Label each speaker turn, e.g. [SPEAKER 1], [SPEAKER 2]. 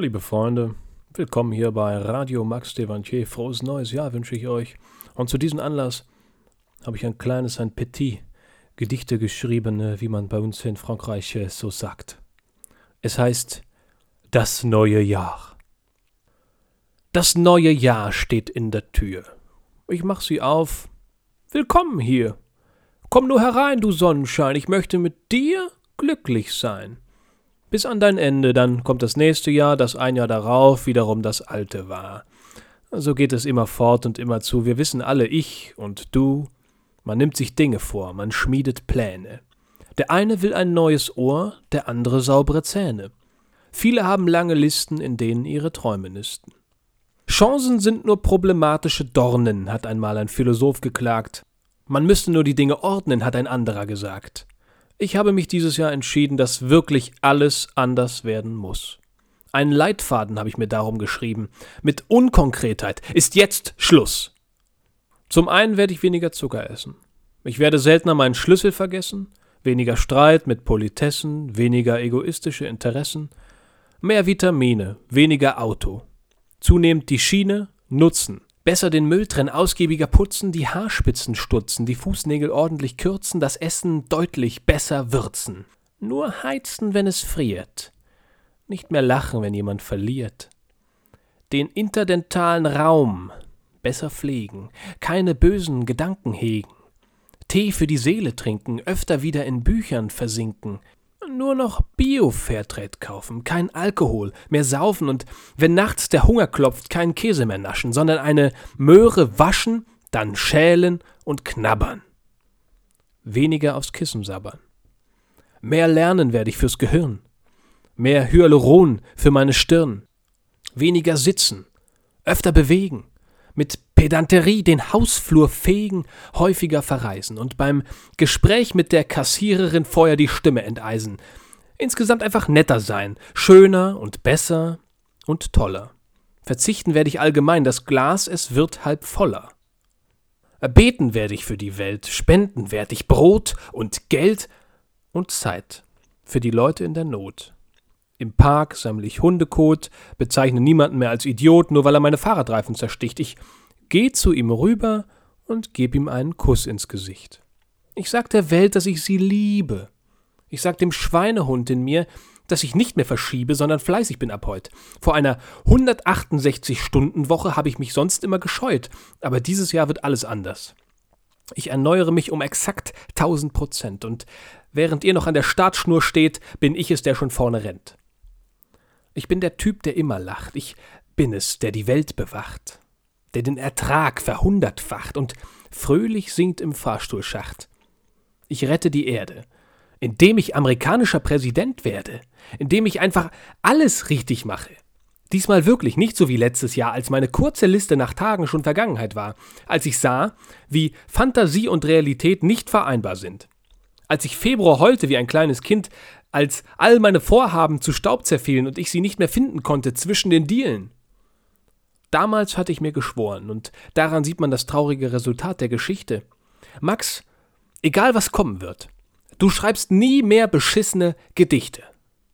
[SPEAKER 1] liebe Freunde, willkommen hier bei Radio Max Devantier. Frohes neues Jahr wünsche ich euch. Und zu diesem Anlass habe ich ein kleines, ein Petit Gedichte geschrieben, äh, wie man bei uns in Frankreich äh, so sagt. Es heißt Das neue Jahr. Das neue Jahr steht in der Tür. Ich mach sie auf. Willkommen hier. Komm nur herein, du Sonnenschein, ich möchte mit dir glücklich sein bis an dein Ende, dann kommt das nächste Jahr, das ein Jahr darauf wiederum das alte war. So geht es immer fort und immer zu. Wir wissen alle, ich und du, man nimmt sich Dinge vor, man schmiedet Pläne. Der eine will ein neues Ohr, der andere saubere Zähne. Viele haben lange Listen, in denen ihre Träume nisten. Chancen sind nur problematische Dornen, hat einmal ein Philosoph geklagt. Man müsste nur die Dinge ordnen, hat ein anderer gesagt. Ich habe mich dieses Jahr entschieden, dass wirklich alles anders werden muss. Einen Leitfaden habe ich mir darum geschrieben. Mit Unkonkretheit ist jetzt Schluss. Zum einen werde ich weniger Zucker essen. Ich werde seltener meinen Schlüssel vergessen, weniger Streit mit Politessen, weniger egoistische Interessen, mehr Vitamine, weniger Auto. Zunehmend die Schiene, Nutzen, Besser den Müll trennen, ausgiebiger putzen, die Haarspitzen stutzen, die Fußnägel ordentlich kürzen, das Essen deutlich besser würzen. Nur heizen, wenn es friert. Nicht mehr lachen, wenn jemand verliert. Den interdentalen Raum besser pflegen, keine bösen Gedanken hegen. Tee für die Seele trinken, öfter wieder in Büchern versinken, nur noch Bio-Fairtrade kaufen, kein Alkohol, mehr saufen und wenn nachts der Hunger klopft, keinen Käse mehr naschen, sondern eine Möhre waschen, dann schälen und knabbern. Weniger aufs Kissen sabbern. Mehr lernen werde ich fürs Gehirn. Mehr Hyaluron für meine Stirn. Weniger sitzen. Öfter bewegen mit Pedanterie den Hausflur fegen, häufiger verreisen und beim Gespräch mit der Kassiererin vorher die Stimme enteisen. Insgesamt einfach netter sein, schöner und besser und toller. Verzichten werde ich allgemein, das Glas, es wird halb voller. Beten werde ich für die Welt, spenden werde ich Brot und Geld und Zeit für die Leute in der Not. Im Park sammle ich Hundekot, bezeichne niemanden mehr als Idiot, nur weil er meine Fahrradreifen zersticht. Ich gehe zu ihm rüber und gebe ihm einen Kuss ins Gesicht. Ich sag der Welt, dass ich sie liebe. Ich sag dem Schweinehund in mir, dass ich nicht mehr verschiebe, sondern fleißig bin ab heute. Vor einer 168-Stunden-Woche habe ich mich sonst immer gescheut, aber dieses Jahr wird alles anders. Ich erneuere mich um exakt 1000 Prozent und während ihr noch an der Startschnur steht, bin ich es, der schon vorne rennt. Ich bin der Typ, der immer lacht. Ich bin es, der die Welt bewacht, der den Ertrag verhundertfacht und fröhlich singt im Fahrstuhlschacht. Ich rette die Erde, indem ich amerikanischer Präsident werde, indem ich einfach alles richtig mache. Diesmal wirklich nicht so wie letztes Jahr, als meine kurze Liste nach Tagen schon Vergangenheit war, als ich sah, wie Fantasie und Realität nicht vereinbar sind. Als ich Februar heulte wie ein kleines Kind, als all meine Vorhaben zu Staub zerfielen und ich sie nicht mehr finden konnte zwischen den Dielen. Damals hatte ich mir geschworen, und daran sieht man das traurige Resultat der Geschichte. Max, egal was kommen wird, du schreibst nie mehr beschissene Gedichte.